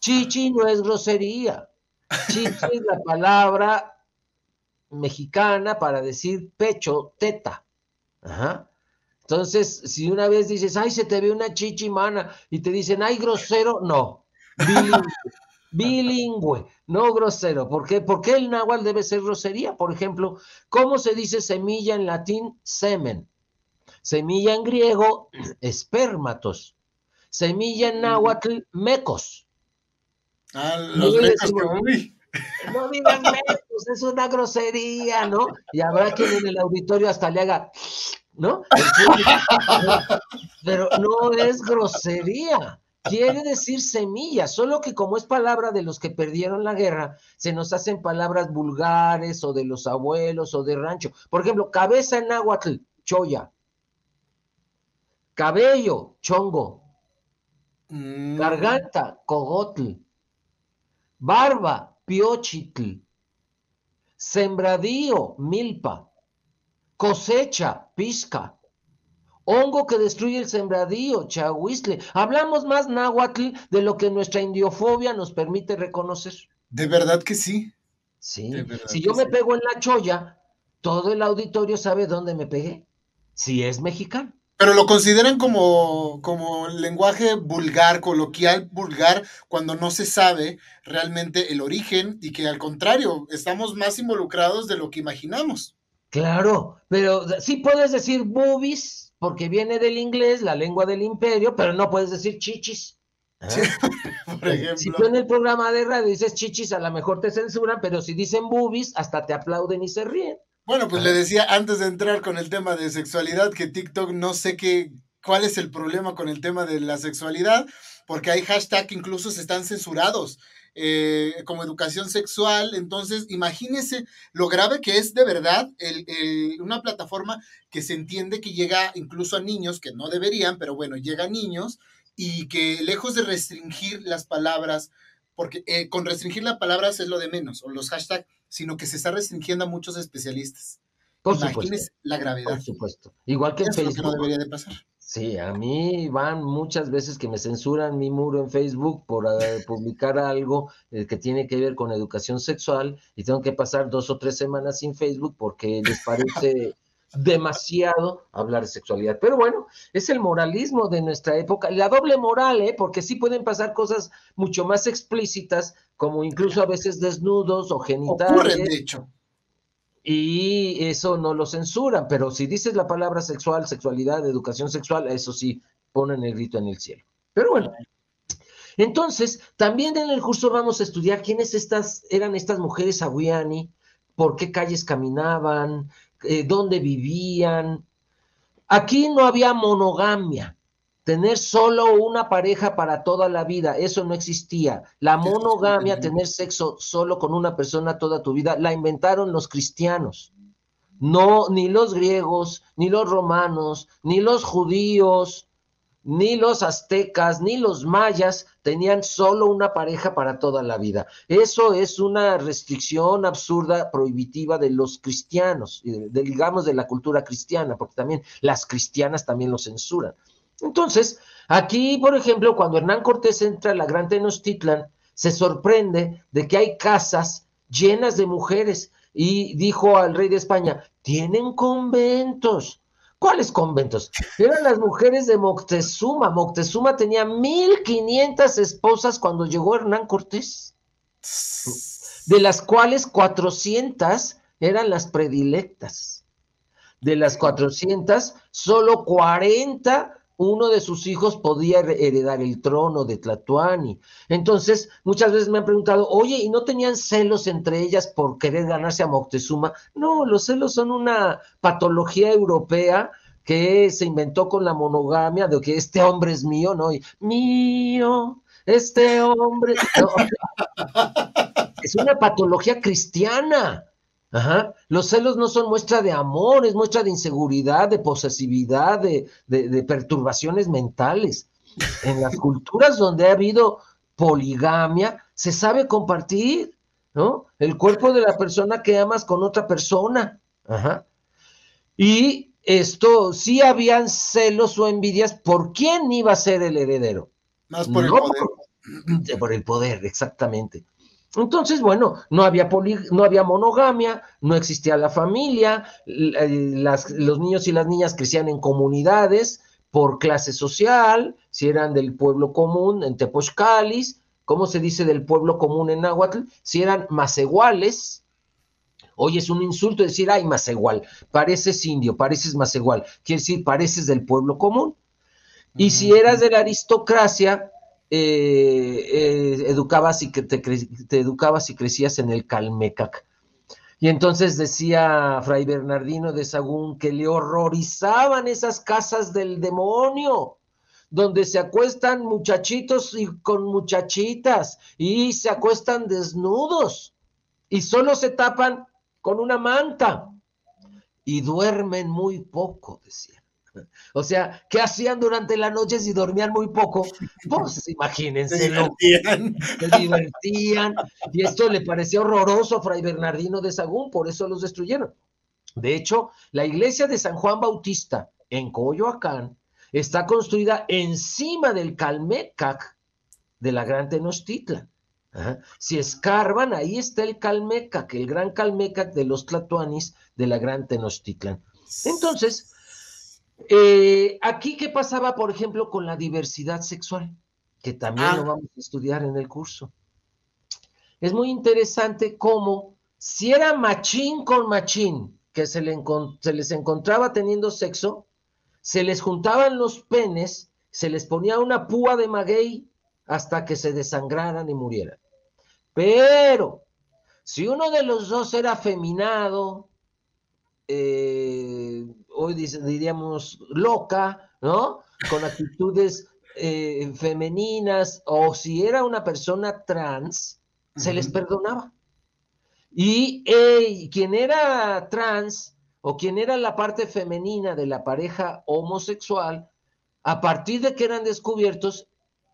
Chichi no es grosería. Chichi es la palabra mexicana para decir pecho, teta. Entonces, si una vez dices, ay, se te ve una chichi mana, y te dicen, ay, grosero, no bilingüe, no grosero. ¿Por qué? Porque el náhuatl debe ser grosería. Por ejemplo, ¿cómo se dice semilla en latín? Semen. Semilla en griego, espermatos. Semilla en náhuatl, mecos. Ah, los mecos No digan mecos, es una grosería, ¿no? Y habrá quien en el auditorio hasta le haga, ¿no? Pero no es grosería quiere decir semilla, solo que como es palabra de los que perdieron la guerra, se nos hacen palabras vulgares o de los abuelos o de rancho. Por ejemplo, cabeza en náhuatl, choya. Cabello, chongo. Mm. Garganta, cogotl. Barba, piochitl. Sembradío, milpa. Cosecha, pizca hongo que destruye el sembradío, chahuistle. Hablamos más náhuatl de lo que nuestra indiofobia nos permite reconocer. De verdad que sí. Sí. Si yo me pego en la cholla, todo el auditorio sabe dónde me pegué. Si es mexicano. Pero lo consideran como, como lenguaje vulgar, coloquial vulgar, cuando no se sabe realmente el origen y que al contrario, estamos más involucrados de lo que imaginamos. Claro, pero sí puedes decir boobies, porque viene del inglés, la lengua del imperio, pero no puedes decir chichis. ¿Ah? Por ejemplo. Si tú en el programa de radio dices chichis, a lo mejor te censuran, pero si dicen boobies, hasta te aplauden y se ríen. Bueno, pues le decía antes de entrar con el tema de sexualidad que TikTok no sé qué, cuál es el problema con el tema de la sexualidad, porque hay hashtags que incluso se están censurados. Eh, como educación sexual. Entonces, imagínese lo grave que es de verdad una plataforma que se entiende que llega incluso a niños, que no deberían, pero bueno, llega a niños y que lejos de restringir las palabras, porque eh, con restringir las palabras es lo de menos, o los hashtags, sino que se está restringiendo a muchos especialistas. Por Imagínese la gravedad. Por supuesto. Igual que en Facebook. que no debería de pasar. Sí, a mí van muchas veces que me censuran mi muro en Facebook por eh, publicar algo eh, que tiene que ver con educación sexual y tengo que pasar dos o tres semanas sin Facebook porque les parece demasiado hablar de sexualidad. Pero bueno, es el moralismo de nuestra época, la doble moral, ¿eh? porque sí pueden pasar cosas mucho más explícitas, como incluso a veces desnudos o genitales. Ocurren, de hecho y eso no lo censuran, pero si dices la palabra sexual, sexualidad, educación sexual, eso sí ponen el grito en el cielo. Pero bueno, entonces también en el curso vamos a estudiar quiénes estas eran estas mujeres aguiani, por qué calles caminaban, eh, dónde vivían. Aquí no había monogamia, tener solo una pareja para toda la vida, eso no existía. La monogamia, tener sexo solo con una persona toda tu vida, la inventaron los cristianos. No, ni los griegos, ni los romanos, ni los judíos, ni los aztecas, ni los mayas tenían solo una pareja para toda la vida. Eso es una restricción absurda, prohibitiva de los cristianos, de, digamos de la cultura cristiana, porque también las cristianas también lo censuran. Entonces, aquí, por ejemplo, cuando Hernán Cortés entra a la Gran Tenochtitlan, se sorprende de que hay casas llenas de mujeres y dijo al rey de España, tienen conventos. ¿Cuáles conventos? Eran las mujeres de Moctezuma. Moctezuma tenía 1500 esposas cuando llegó Hernán Cortés, de las cuales 400 eran las predilectas. De las 400, solo 40 uno de sus hijos podía heredar el trono de Tlatuani. Entonces, muchas veces me han preguntado, oye, ¿y no tenían celos entre ellas por querer ganarse a Moctezuma? No, los celos son una patología europea que se inventó con la monogamia de que este hombre es mío, ¿no? Y mío, este hombre. es una patología cristiana. Ajá. Los celos no son muestra de amor, es muestra de inseguridad, de posesividad, de, de, perturbaciones mentales. En las culturas donde ha habido poligamia, se sabe compartir, ¿no? El cuerpo de la persona que amas con otra persona. Ajá. Y esto, sí habían celos o envidias por quién iba a ser el heredero. Más por el poder. por el poder, exactamente. Entonces, bueno, no había, no había monogamia, no existía la familia, eh, los niños y las niñas crecían en comunidades por clase social, si eran del pueblo común en Tepochcalis, ¿cómo se dice del pueblo común en Nahuatl? Si eran más iguales. Hoy es un insulto decir, ay, más igual, pareces indio, pareces más igual, quiere decir, pareces del pueblo común. Y si eras de la aristocracia, eh, eh, educabas y que te, te, educabas y crecías en el Calmecac. Y entonces decía Fray Bernardino de Sagún que le horrorizaban esas casas del demonio, donde se acuestan muchachitos y con muchachitas y se acuestan desnudos y solo se tapan con una manta y duermen muy poco, decía. O sea, ¿qué hacían durante la noche si dormían muy poco? Pues imagínense. Se divertían. Se divertían. Y esto le parecía horroroso a Fray Bernardino de Sagún, por eso los destruyeron. De hecho, la iglesia de San Juan Bautista en Coyoacán está construida encima del Calmecac de la Gran Tenochtitlan. Si escarban, ahí está el Calmecac, el gran Calmecac de los Tlatoanis de la Gran Tenochtitlan. Entonces, eh, aquí, ¿qué pasaba, por ejemplo, con la diversidad sexual? Que también lo ah. vamos a estudiar en el curso. Es muy interesante cómo, si era machín con machín, que se, se les encontraba teniendo sexo, se les juntaban los penes, se les ponía una púa de maguey hasta que se desangraran y murieran. Pero, si uno de los dos era afeminado, eh, hoy diríamos loca, ¿no? Con actitudes eh, femeninas, o si era una persona trans, se les perdonaba. Y quien era trans o quien era la parte femenina de la pareja homosexual, a partir de que eran descubiertos,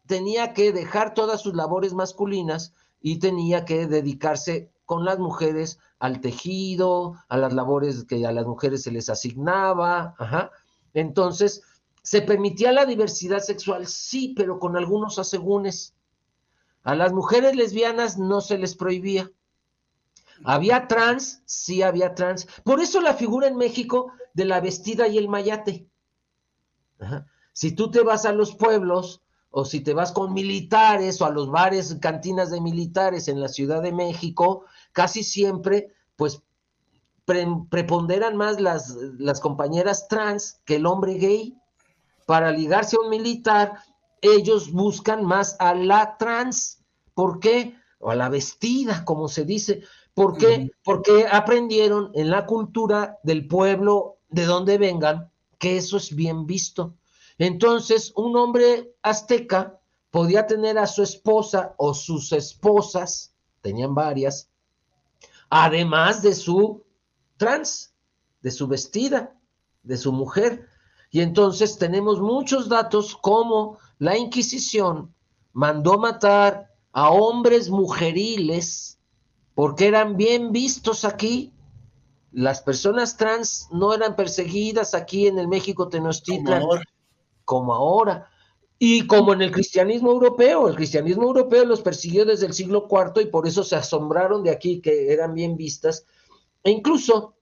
tenía que dejar todas sus labores masculinas y tenía que dedicarse con las mujeres al tejido, a las labores que a las mujeres se les asignaba. Entonces, ¿se permitía la diversidad sexual? Sí, pero con algunos asegúnes. A las mujeres lesbianas no se les prohibía. ¿Había trans? Sí, había trans. Por eso la figura en México de la vestida y el mayate. Si tú te vas a los pueblos o si te vas con militares o a los bares, cantinas de militares en la Ciudad de México, casi siempre, pues, preponderan más las, las compañeras trans que el hombre gay. Para ligarse a un militar, ellos buscan más a la trans. ¿Por qué? O a la vestida, como se dice. ¿Por qué? Porque aprendieron en la cultura del pueblo de donde vengan que eso es bien visto. Entonces, un hombre azteca podía tener a su esposa o sus esposas, tenían varias, además de su trans, de su vestida, de su mujer. Y entonces tenemos muchos datos como la Inquisición mandó matar a hombres mujeriles porque eran bien vistos aquí. Las personas trans no eran perseguidas aquí en el México Tenochtitlan Como ahora. Y como en el cristianismo europeo, el cristianismo europeo los persiguió desde el siglo IV y por eso se asombraron de aquí que eran bien vistas. E incluso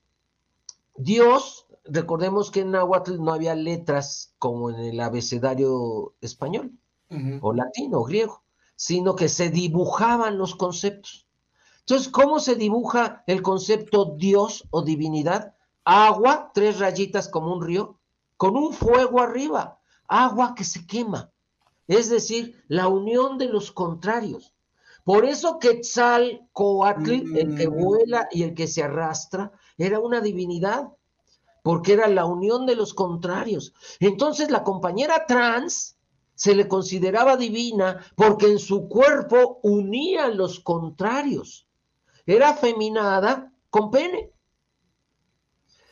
Dios, recordemos que en Nahuatl no había letras como en el abecedario español o latino o griego, sino que se dibujaban los conceptos. Entonces, ¿cómo se dibuja el concepto Dios o divinidad? Agua, tres rayitas como un río, con un fuego arriba, agua que se quema. Es decir, la unión de los contrarios. Por eso Quetzalcoatl, el que Mm. vuela y el que se arrastra, era una divinidad, porque era la unión de los contrarios. Entonces la compañera trans se le consideraba divina porque en su cuerpo unía los contrarios. Era afeminada con pene.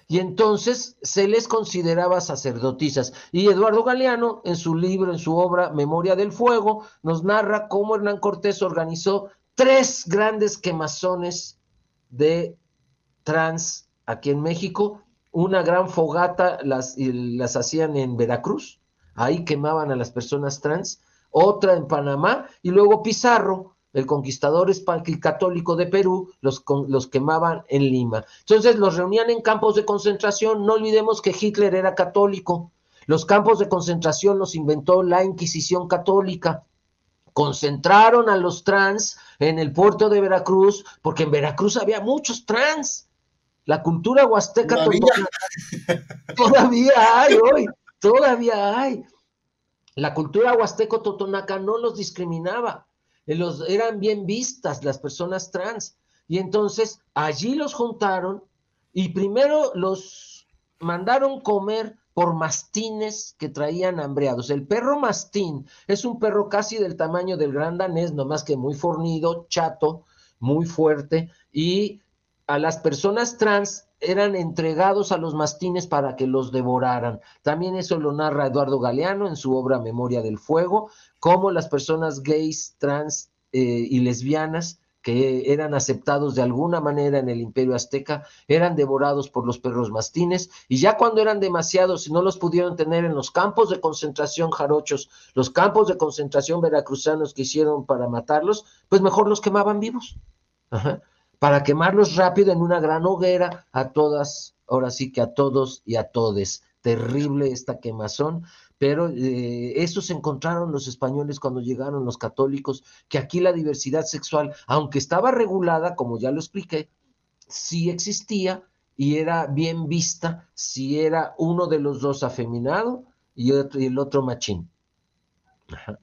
Y entonces se les consideraba sacerdotisas. Y Eduardo Galeano, en su libro, en su obra Memoria del Fuego, nos narra cómo Hernán Cortés organizó tres grandes quemazones de trans aquí en México. Una gran fogata las, las hacían en Veracruz, ahí quemaban a las personas trans. Otra en Panamá y luego Pizarro, el conquistador español católico de Perú, los, con- los quemaban en Lima. Entonces los reunían en campos de concentración. No olvidemos que Hitler era católico. Los campos de concentración los inventó la Inquisición católica. Concentraron a los trans en el puerto de Veracruz, porque en Veracruz había muchos trans. La cultura huasteca Todavía. todavía hay hoy, todavía hay. La cultura huasteco totonaca no los discriminaba, los, eran bien vistas las personas trans. Y entonces allí los juntaron y primero los mandaron comer por mastines que traían hambreados. El perro mastín es un perro casi del tamaño del gran danés, nomás que muy fornido, chato, muy fuerte, y a las personas trans eran entregados a los mastines para que los devoraran. También eso lo narra Eduardo Galeano en su obra Memoria del Fuego, cómo las personas gays, trans eh, y lesbianas que eran aceptados de alguna manera en el imperio azteca, eran devorados por los perros mastines, y ya cuando eran demasiados y no los pudieron tener en los campos de concentración jarochos, los campos de concentración veracruzanos que hicieron para matarlos, pues mejor los quemaban vivos. Ajá para quemarlos rápido en una gran hoguera a todas, ahora sí que a todos y a todes. Terrible esta quemazón, pero eh, eso se encontraron los españoles cuando llegaron los católicos, que aquí la diversidad sexual, aunque estaba regulada, como ya lo expliqué, sí existía y era bien vista si era uno de los dos afeminado y, y el otro machín. Ajá.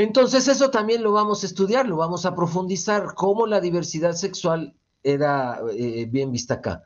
Entonces eso también lo vamos a estudiar, lo vamos a profundizar, cómo la diversidad sexual era eh, bien vista acá.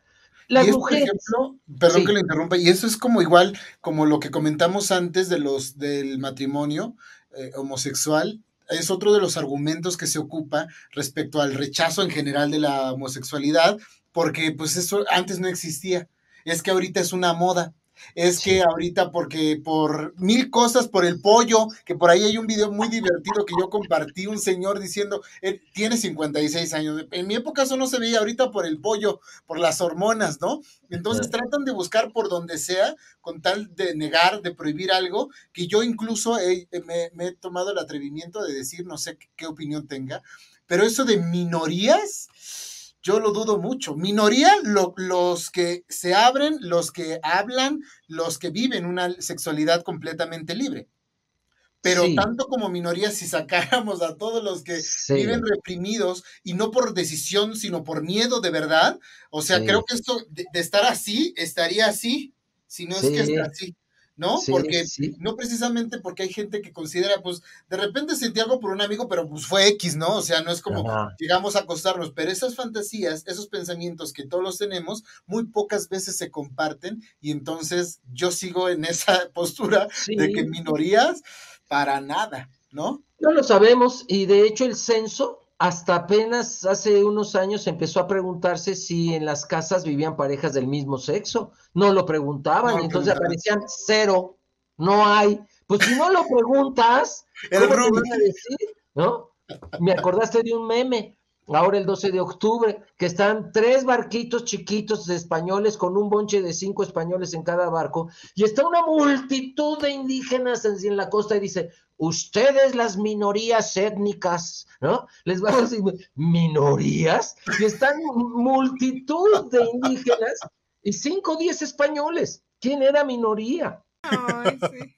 Las es, mujeres, ejemplo, perdón Sí. que lo interrumpa, y eso es como igual, como lo que comentamos antes de los del matrimonio eh, homosexual, es otro de los argumentos que se ocupa respecto al rechazo en general de la homosexualidad, porque pues eso antes no existía. Es que ahorita es una moda. Es Sí. que ahorita porque por mil cosas, por el pollo, que por ahí hay un video muy divertido que yo compartí, un señor diciendo, él tiene 56 años, en mi época eso no se veía, ahorita por el pollo, por las hormonas, ¿no? Entonces tratan de buscar por donde sea con tal de negar, de prohibir algo, que yo incluso he- me, me he tomado el atrevimiento de decir, no sé qué, qué opinión tenga, pero eso de minorías, yo lo dudo mucho. Minoría, lo- los que se abren, los que hablan, los que viven una sexualidad completamente libre. Pero Sí. tanto como minoría, si sacáramos a todos los que Sí. viven reprimidos y no por decisión, sino por miedo de verdad, o sea, Sí. creo que esto de, de estar así, estaría así, si no es que está así, ¿no? Sí, porque sí. no precisamente porque hay gente que considera, pues, de repente sentí algo por un amigo, pero pues fue X, ¿no? O sea, no es como Ajá. llegamos a acostarnos, pero esas fantasías, esos pensamientos que todos los tenemos, muy pocas veces se comparten y entonces yo sigo en esa postura Sí. de que minorías, para nada, ¿no? No lo sabemos y de hecho el censo hasta apenas hace unos años empezó a preguntarse si en las casas vivían parejas del mismo sexo. No lo preguntaban, No entonces aparecían cero, no hay. Pues si no lo preguntas, ¿cómo te van a decir? ¿No? Me acordaste de un meme, ahora el 12 de octubre, que están tres barquitos chiquitos de españoles con un bonche de cinco españoles en cada barco, y está una multitud de indígenas en, en la costa y dice, ustedes las minorías étnicas, ¿no? Les van a decir, ¿minorías? Y están multitud de indígenas y cinco o diez españoles. ¿Quién era minoría? Ay, sí.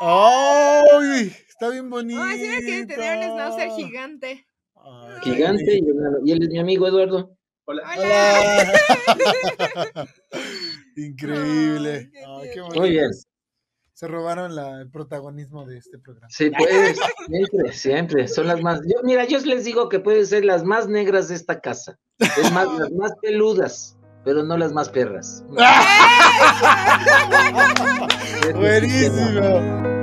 ¡Ay! Está bien bonito. Ay, sí, que tenía un schnauzer gigante. Ay, Gigante y, y él es mi amigo Eduardo. Hola. Hola. Increíble. Ay, qué Ay, qué tierno. bonito. Muy bien. Se robaron la- el protagonismo de este programa. Sí, pues, siempre, siempre. Son las más. Yo, mira, yo les digo que pueden ser las más negras de esta casa. Es más, las más peludas, pero no las más perras. Buenísimo.